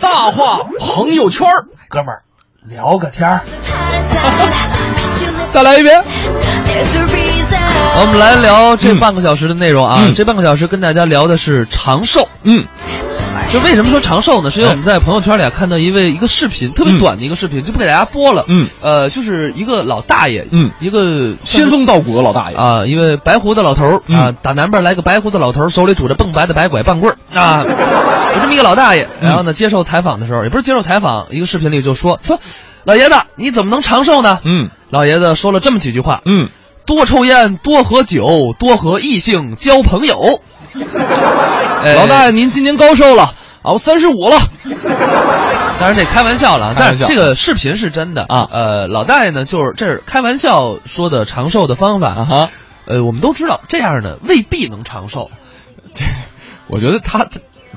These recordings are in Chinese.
大话朋友圈儿，哥们儿聊个天儿。再来一遍。我们来聊这半个小时的内容啊，嗯这半个小时跟大家聊的是长寿。嗯，就为什么说长寿呢？是因为我们在朋友圈里啊看到一位一个视频，特别短的一个视频，就不给大家播了。嗯，呃，就是一个老大爷，嗯一个仙风道骨的老大爷啊，一位白胡子老头儿啊嗯，打南边来个白胡子老头儿，手里拄着蹦白的白拐棒棍儿啊，有这么一个老大爷。然后呢，接受采访的时候，也不是接受采访，一个视频里就说说，老爷子你怎么能长寿呢？嗯老爷子说了这么几句话：嗯，多抽烟，多喝酒，多和异性交朋友。哎老大爷您今年高寿了？啊，我三十五了。当然这开玩笑了，但是这个视频是真的啊呃，老大爷呢，就是这是开玩笑说的长寿的方法啊哈，呃，我们都知道这样的未必能长寿，我觉得，他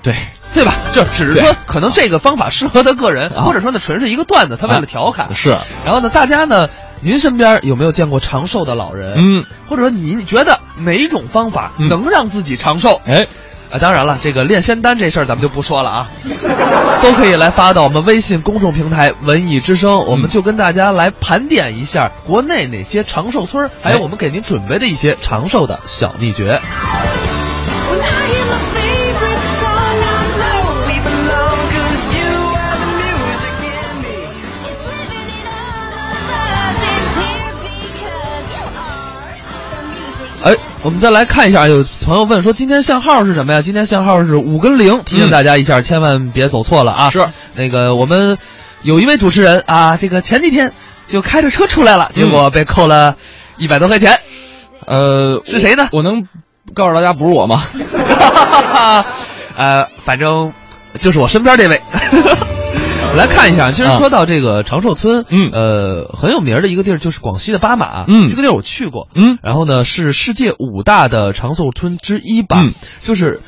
对，对吧？就只是说可能这个方法适合他个人，啊。或者说呢，纯是一个段子，他为了调侃。是，然后呢，大家呢，您身边有没有见过长寿的老人？嗯，或者说您觉得哪种方法嗯。能让自己长寿？哎，啊，当然了，这个炼仙丹这事儿咱们就不说了啊，都可以来发到我们微信公众平台“文艺之声”，我们就跟大家来盘点一下国内哪些长寿村，还有我们给您准备的一些长寿的小秘诀。们再来看一下，有朋友问说今天限号是什么呀？今天限号是五跟零，提醒大家一下，千万别走错了啊！是那个我们有一位主持人啊，这个前几天就开着车出来了，结果被扣了一百多块钱，呃，是谁呢？我能告诉大家不是我吗？呃，反正就是我身边这位。来看一下，其实啊说到这个长寿村，嗯。呃，很有名的一个地儿就是广西的巴马，嗯。这个地儿我去过，嗯。然后呢是世界五大的长寿村之一吧，嗯。就是。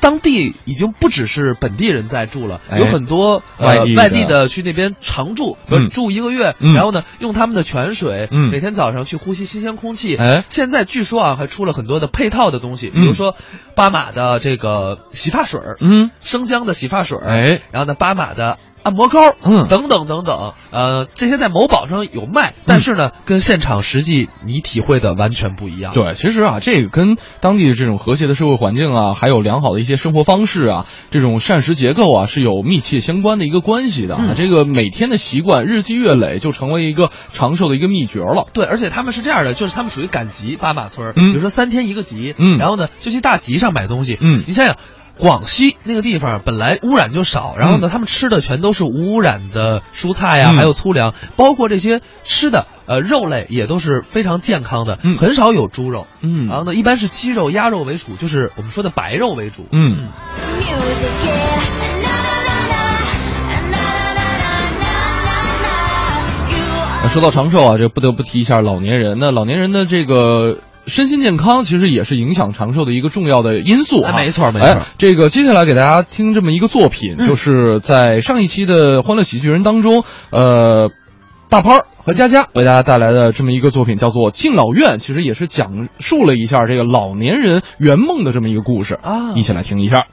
当地已经不只是本地人在住了，哎。有很多呃外地的。外地的去那边常住，嗯。住一个月，嗯。然后呢用他们的泉水，嗯。每天早上去呼吸新鲜空气。哎。现在据说啊还出了很多的配套的东西，比嗯如说巴马的这个洗发水，嗯，生姜的洗发水，哎，然后呢，巴马的按摩膏，嗯等等等等，呃，这些在某宝上有卖，但是呢，跟现场实际你体会的完全不一样。，对，其实啊，这个跟当地的这种和谐的社会环境啊，还有良好的一些生活方式啊，这种膳食结构啊，是有密切相关的一个关系的啊。嗯这个每天的习惯，日积月累，就成为一个长寿的一个秘诀了。对，而且他们是这样的，就是他们属于赶集，巴马村，嗯比如说三天一个集，嗯然后呢就去大集上买东西，嗯你想想。广西那个地方本来污染就少，然后呢，他们吃的全都是无污染的蔬菜呀、嗯。还有粗粮，包括这些吃的呃肉类也都是非常健康的，嗯。很少有猪肉，嗯。然后呢，一般是鸡肉、鸭肉为主，就是我们说的白肉为主，嗯，那说到长寿啊，这不得不提一下老年人。那老年人的这个身心健康，其实也是影响长寿的一个重要的因素没错没错哎这个接下来给大家听这么一个作品，嗯就是在上一期的《欢乐喜剧人》当中，呃。大潘儿和佳佳为大家带来的这么一个作品叫做《敬老院》，其实也是讲述了一下这个老年人圆梦的这么一个故事啊一起来听一下。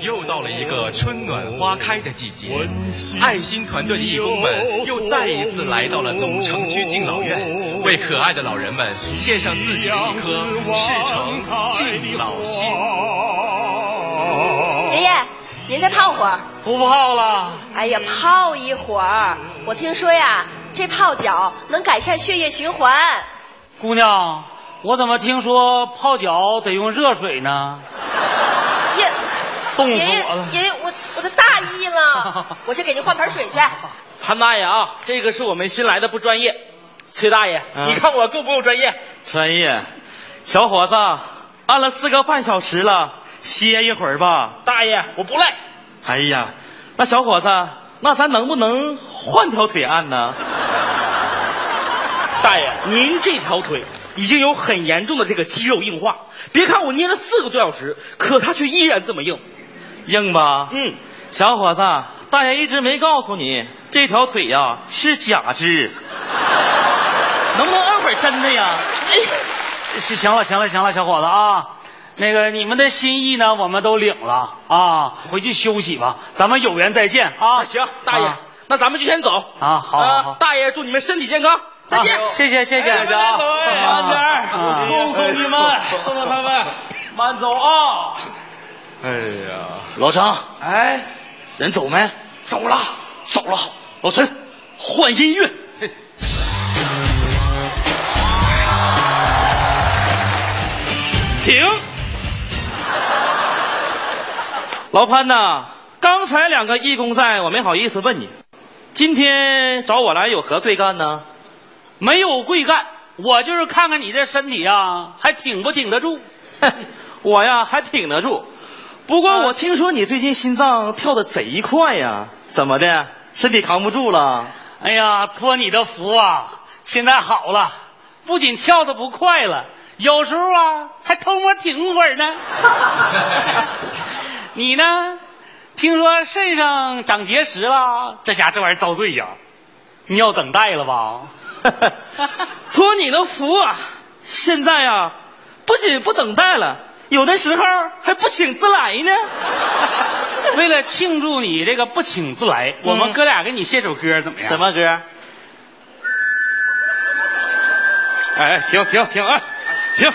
又到了一个春暖花开的季节，爱心团队的义工们又再一次来到了东城区敬老院，为可爱的老人们献上自己的一颗赤诚敬老心。爷爷，您再泡会儿。不泡了，哎呀，泡一会儿。我听说呀，这泡脚能改善血液循环。姑娘，我怎么听说泡脚得用热水呢？爷，冻爷爷死我了，爷爷，我我的大意了，我去给您换盆水去。潘大爷啊，这个是我们新来的不专业。崔大爷，嗯你看我够不够专业？专业，小伙子，按了四个半小时了，歇一会儿吧。大爷，我不累。哎呀，那小伙子，那咱能不能换条腿按呢？大爷，您这条腿已经有很严重的这个肌肉硬化。别看我捏了四个多小时，可它却依然这么硬。硬吧？嗯，小伙子，大爷一直没告诉你，这条腿呀是假肢，能不能按会儿真的呀？哎 是，行了，行了，行了，小伙子啊，那个你们的心意呢，我们都领了。啊，回去休息吧，咱们有缘再见啊。行，大爷啊，那咱们就先走。啊，好好大爷，祝你们身体健康，再见。啊谢谢谢谢，啊慢点啊。送送你们送送他们，慢走啊！哎呀，老张，哎，人走没？走了，走了。老陈，换音乐。停！老潘呐，刚才两个义工在，我没好意思问你，今天找我来有何贵干呢？没有贵干，我就是看看你这身体啊，还挺不挺得住？我呀还挺得住，不过我听说你最近心脏跳的贼快呀，怎么的？身体扛不住了？哎呀，托你的福啊，现在好了，不仅跳的不快了，有时候啊还偷摸停会儿呢。你呢？听说肾上长结石了，这家这玩意儿遭罪呀！你要等待了吧？托你的福啊！现在啊，不仅不等待了，有的时候还不请自来呢。为了庆祝你这个不请自来，我们嗯哥俩给你写首歌怎么样？什？么歌？哎，停停停！哎，停！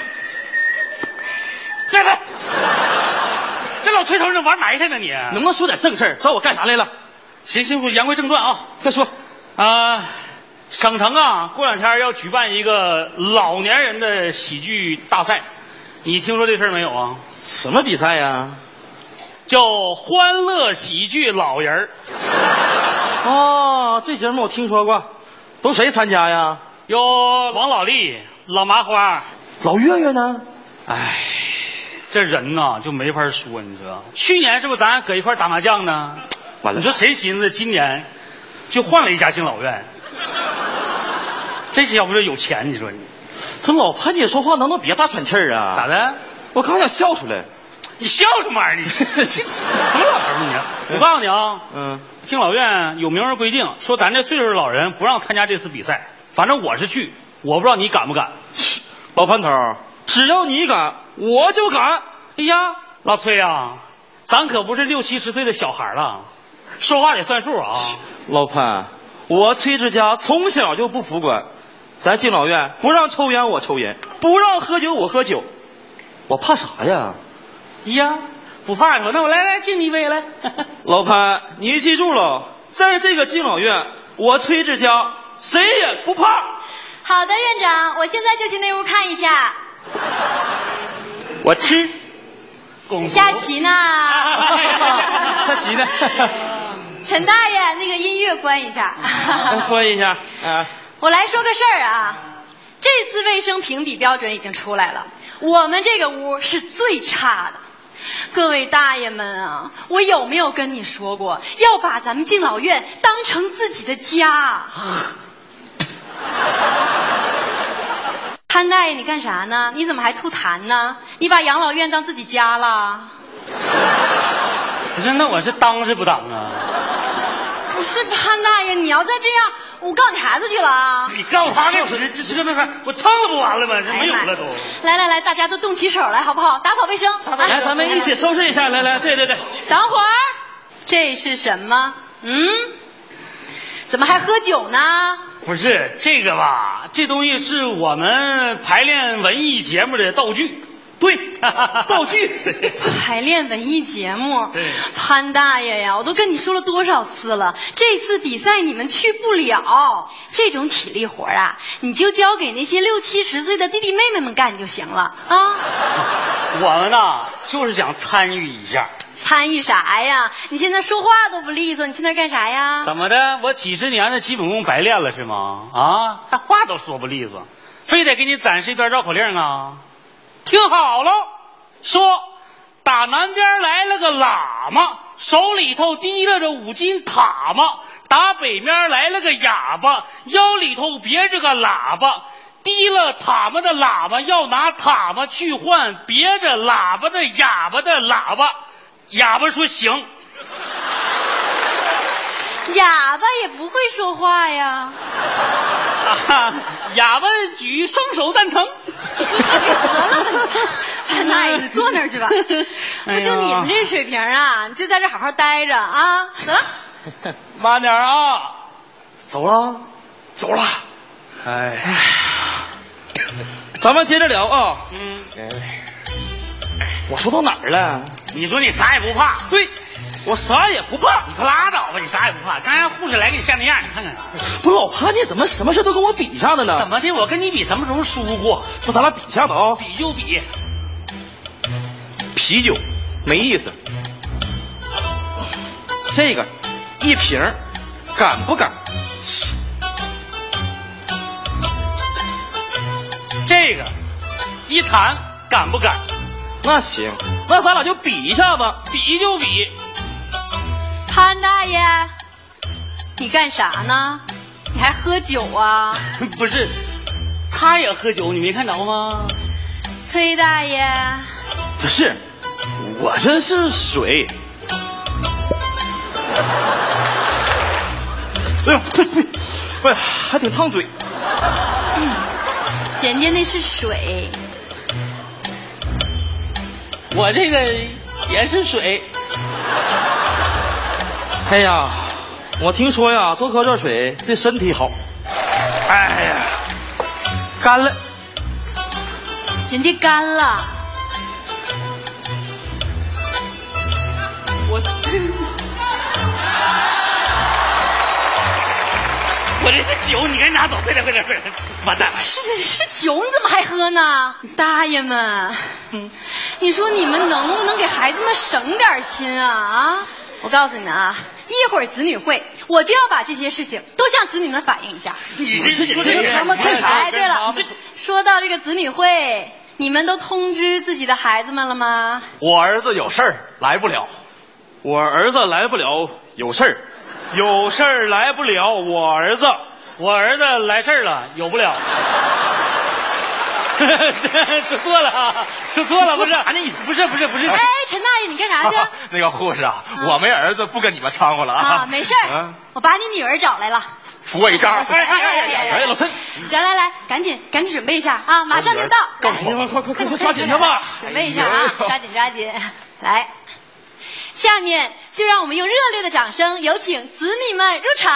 别别，这老崔头，这玩埋汰呢你？能不能说点正事儿？找我干啥来了？行行，言归正传啊，快说。啊，省城啊，过两天要举办一个老年人的喜剧大赛，你听说这事儿没有啊？什么比赛呀？叫欢乐喜剧老人儿，哦，这节目我听说过，都谁参加呀？有王老力、老麻花。老岳岳呢？哎，这人呐就没法说，你知道？去年是不是咱搁一块儿打麻将呢？完了你说谁寻思今年就换了一家敬老院？这小不是有钱，你说你这老潘姐说话能不能别大喘气儿啊？咋？的？我刚想笑出来。你笑什么玩意儿？你 什么老头儿你？我告诉你啊，嗯，敬老院有明文规定，说咱这岁数的老人不让参加这次比赛。反正我是去，我不知道你敢不敢。老潘头，只要你敢，我就敢。哎呀，老崔呀、咱可不是六七十岁的小孩了，说话得算数啊。老潘，我崔志家从小就不服管，咱敬老院不让抽烟我抽烟，不让喝酒我喝酒，我怕啥呀？哎呀，不怕是吧？那我来来敬你一杯来。老潘，你记住了，在这个敬老院，我崔志佳谁也不怕。好的，院长，我现在就去那屋看一下。我吃，下棋呢？下棋呢？陈大爷，那个音乐关一下。关一下啊。我来说个事儿啊，这次卫生评比标准已经出来了，我们这个屋是最差的。各位大爷们啊，我有没有跟你说过，要把咱们敬老院当成自己的家？潘大爷，你干啥呢？你怎么还吐痰呢？你把养老院当自己家了？不是，那我是当是不当啊？不是潘大爷，你要再这样，我告你孩子去了啊！你告诉他干什么？这这那个，我蹭了不完了吗？这没有了都。来来来，大家都动起手来，好不好？打扫卫生。来，咱们一起收拾一下。来来，对对对，等会儿，这是什么？嗯？怎么还喝酒呢？不是这个吧？这东西是我们排练文艺节目的道具。对，道具。排练文艺节目对，潘大爷呀，我都跟你说了多少次了，这次比赛你们去不了，这种体力活啊，你就交给那些六七十岁的弟弟妹妹们干就行了啊。我们呐，就是想参与一下。参与啥呀？你现在说话都不利索，你去那干啥呀？怎么的？我几十年的基本功白练了是吗？啊，还话都说不利索，非得给你展示一段绕口令啊？听好了，说打南边来了个喇嘛，手里头提拉着五斤塔嘛；打北面来了个哑巴，腰里头别着个喇叭。提了塔嘛的喇嘛要拿塔嘛去换别着喇叭的哑巴的喇叭，哑巴说行。哑巴也不会说话呀。啊，哑巴举双手赞成。得了吧你，潘大爷，你坐那儿去吧。不就你们这水平啊，你就在这好好待着啊。走了，慢点啊！走了，走了。哎，咱们接着聊啊。嗯，我说到哪儿了？你说你啥也不怕，对，我啥也不怕。你可拉倒吧，你啥也不怕。刚才护士来给你像那样，你看看。不是老潘，你怎么什么事都跟我比上的呢？怎么的？我跟你比什么时候输过？说咱俩比一下子啊？比就比。啤酒没意思，这个一瓶敢不敢？这个一坛敢不敢？那行，那咱俩就比一下子。比就比。潘大爷，你干啥呢？你还喝酒啊？不是，他也喝酒，你没看着吗？崔大爷，不是，我这是水。哎呦，呸呸，哎呀，还挺烫嘴。人家那是水。我这个也是水。哎呀，我听说呀，多喝热水对身体好。哎呀，干了。人家干了，我 我这是酒，你赶紧拿走，快点快点快点！完蛋了！是是酒，你怎么还喝呢？大爷们，你说你们能不能给孩子们省点心啊啊！我告诉你们啊，一会儿子女会，我就要把这些事情都向子女们反映一下。你这说这他妈干啥哎，对了，这说到这个子女会，你们都通知自己的孩子们了吗？我儿子有事儿来不了，我儿子来不了，有事儿，有事儿来不了。我儿子，我儿子来事儿了，有不了。说错了啊，说错了，不是，不是，不是，不是。哎，陈大爷，你干啥去？那个护士啊，我没儿子，不跟你们掺和了啊，没事我把你女儿找来了。扶我一下。哎哎哎哎，老陈，来来来，赶紧赶紧准备一下啊，马上就到。干什么？快快快快抓紧他吧！准备一下啊，抓紧抓紧，来。下面就让我们用热烈的掌声，有请子女们入场。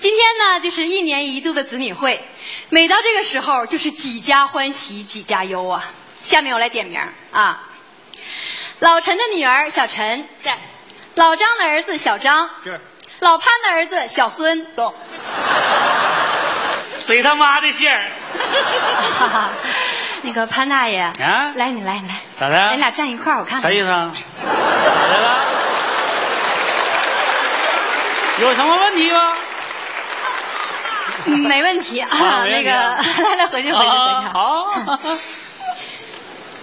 今天呢，就是一年一度的子女会，每到这个时候，就是几家欢喜几家忧啊。下面我来点名啊，老陈的女儿小陈。在，老张的儿子小张。是，老潘的儿子小孙。到。谁他妈的姓儿？哈哈，那个潘大爷。啊？来你来你来，咋的？咱俩站一块儿，我看看。啥意思啊？咋的了？有什么问题吗？嗯没问题啊，那个啊来来回去回去回去。啊好。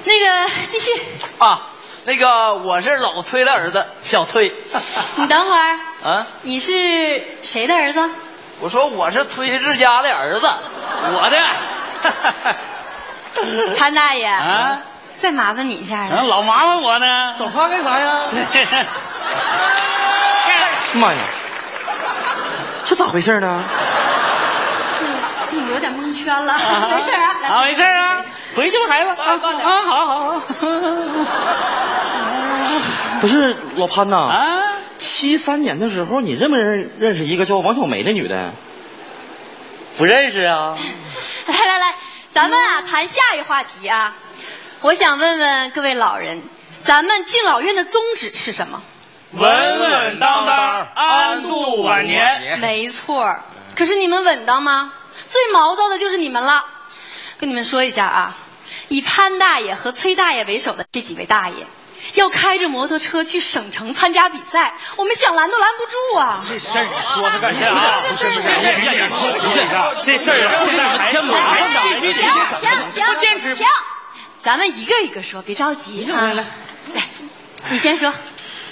那个继续，啊，那个我是老崔的儿子小崔。你等会儿，啊，你是谁的儿子？我说我是崔志家的儿子，我的。潘大爷啊，再麻烦你一下。啊老麻烦我呢。找他干啥呀？妈呀，这咋回事呢？有点蒙圈了，没事啊，啊，没事啊，回去吧，孩子。啊啊，好好好。不是老潘呐，啊，七三年的时候，你认不认认识一个叫王小梅的女的？不认识啊。来来来，咱们啊谈下一话题啊。我想问问各位老人，咱们敬老院的宗旨是什么？稳稳当当，安度晚年。没错，可是你们稳当吗？最毛躁的就是你们了。跟你们说一下啊，以潘大爷和崔大爷为首的这几位大爷，要开着摩托车去省城参加比赛，我们想拦都拦不住啊！这事儿你说他干啥？不是不是这事儿你这事儿啊，这让孩子们哎来哎停停停不坚持停！咱们一个一个说，别着急啊。来，你先说。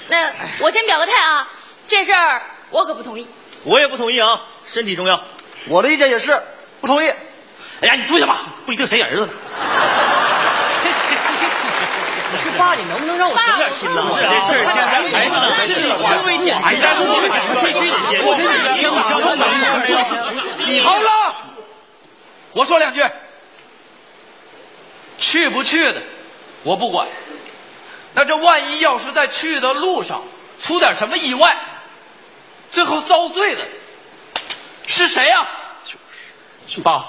那我先表个态啊，这事儿我可不同意。我也不同意啊，身体重要。我的意见也是不同意。哎呀，你坐下吧，不一定谁儿子呢。我说爸，你能不能让我省点心呢？是啊这事儿现在孩子们是多危险！哎呀，我们小区里先，我跟你听啊，我们你好了，我说两句，去不去的，我不管。那这万一要是在去的路上出点什么意外，最后遭罪的是谁呀、就是，爸，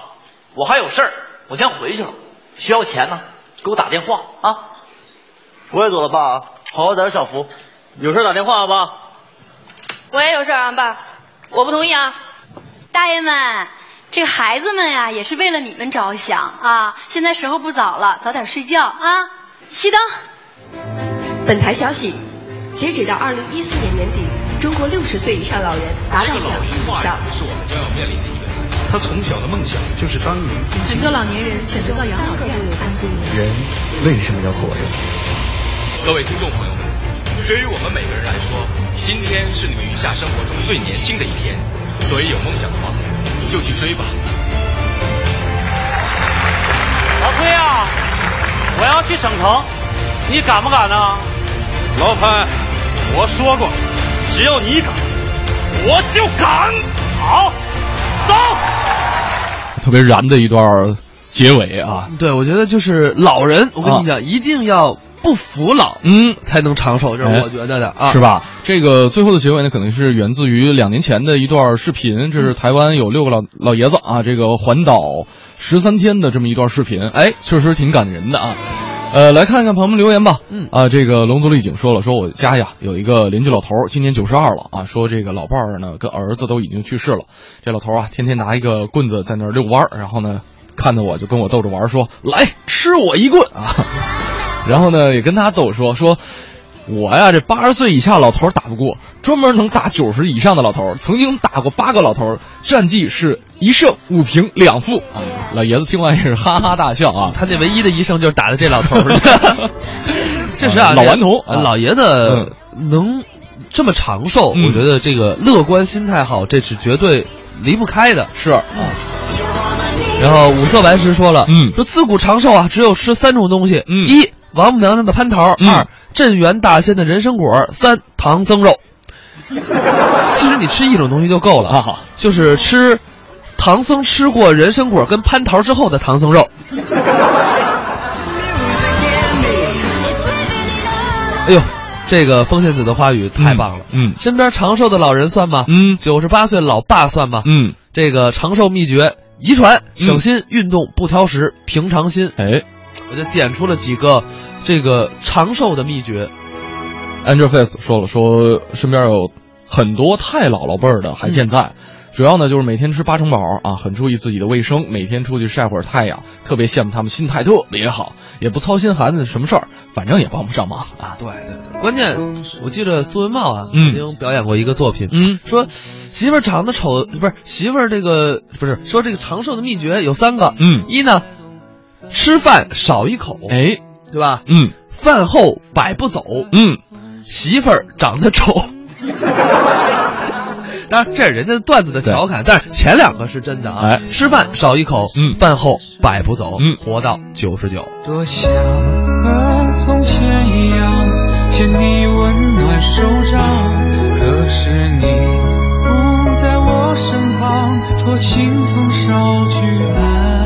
我还有事儿，我先回去了。需要钱呢，给我打电话啊。我也走了，爸，好好在这享福。有事打电话啊，爸。我也有事儿啊，爸，我不同意啊。大爷们，这个孩子们呀，也是为了你们着想啊。现在时候不早了，早点睡觉啊。熄灯。本台消息，截止到二零一四年年底，中国六十岁以上老人达到两亿以上。是我们将要面临的。他从小的梦想就是当一名飞行员。很多老年人选择到养老院安静。人为什么要活着？各位听众朋友们，对于我们每个人来说，今天是你们余下生活中最年轻的一天。所以有梦想的话，你就去追吧。老崔啊，我要去省城，你敢不敢呢？老潘，我说过，只要你敢，我就敢。好，走。特别燃的一段结尾啊！对，我觉得就是老人，我跟你讲，啊、一定要不服老，嗯，才能长寿，这是我觉得的啊，是吧？这个最后的结尾呢，可能是源自于两年前的一段视频，这是台湾有六个老老爷子啊，这个环岛十三天的这么一段视频，哎，确实挺感人的啊。呃，来看看朋友们留言吧。嗯啊，这个龙族丽景说了，说我家呀有一个邻居老头，今年九十二了啊，说这个老伴儿呢跟儿子都已经去世了，这老头啊天天拿一个棍子在那儿遛弯儿，然后呢看着我就跟我逗着玩说，来吃我一棍啊，然后呢也跟他逗说说。我呀，这八十岁以下老头打不过，专门能打九十以上的老头，曾经打过八个老头，战绩是一胜五平两负啊！老爷子听完也是哈哈大笑啊！他那唯一的一胜就是打的这老头。确实啊，老顽童，老爷子能这么长寿，嗯、我觉得这个乐观心态好，这是绝对离不开的。是啊。然后五色白石说了，嗯，说自古长寿啊，只有吃三种东西，嗯，一王母娘娘的蟠桃，嗯、二镇元大仙的人参果，三唐僧肉。其实你吃一种东西就够了啊，就是吃唐僧吃过人参果跟蟠桃之后的唐僧肉。哎呦，这个风信子的花语太棒了，嗯，身边长寿的老人算吗？嗯，九十八岁老爸算吗？嗯，这个长寿秘诀。遗传、省心、运动、不挑食、平常心。哎，我就点出了几个这个长寿的秘诀。Angel Face 说了，说身边有很多太姥姥辈儿的还健在，嗯、主要呢就是每天吃八成饱啊，很注意自己的卫生，每天出去晒会儿太阳，特别羡慕他们心态特别好，也不操心孩子什么事儿，反正也帮不上忙啊。对对对，关键我记得苏文茂啊，嗯曾经表演过一个作品，嗯，说媳妇儿长得丑不是媳妇儿这个不是说这个长寿的秘诀有三个，嗯，一呢吃饭少一口，哎，对吧？嗯，饭后百步走，嗯，媳妇儿长得丑。当然，这是人家段子的调侃，但是前两个是真的啊。哎，吃饭少一口，嗯，饭后百步走，嗯，活到九十九。多想和从前一样，牵你温暖手掌，可是你不在我身旁，托清风捎去安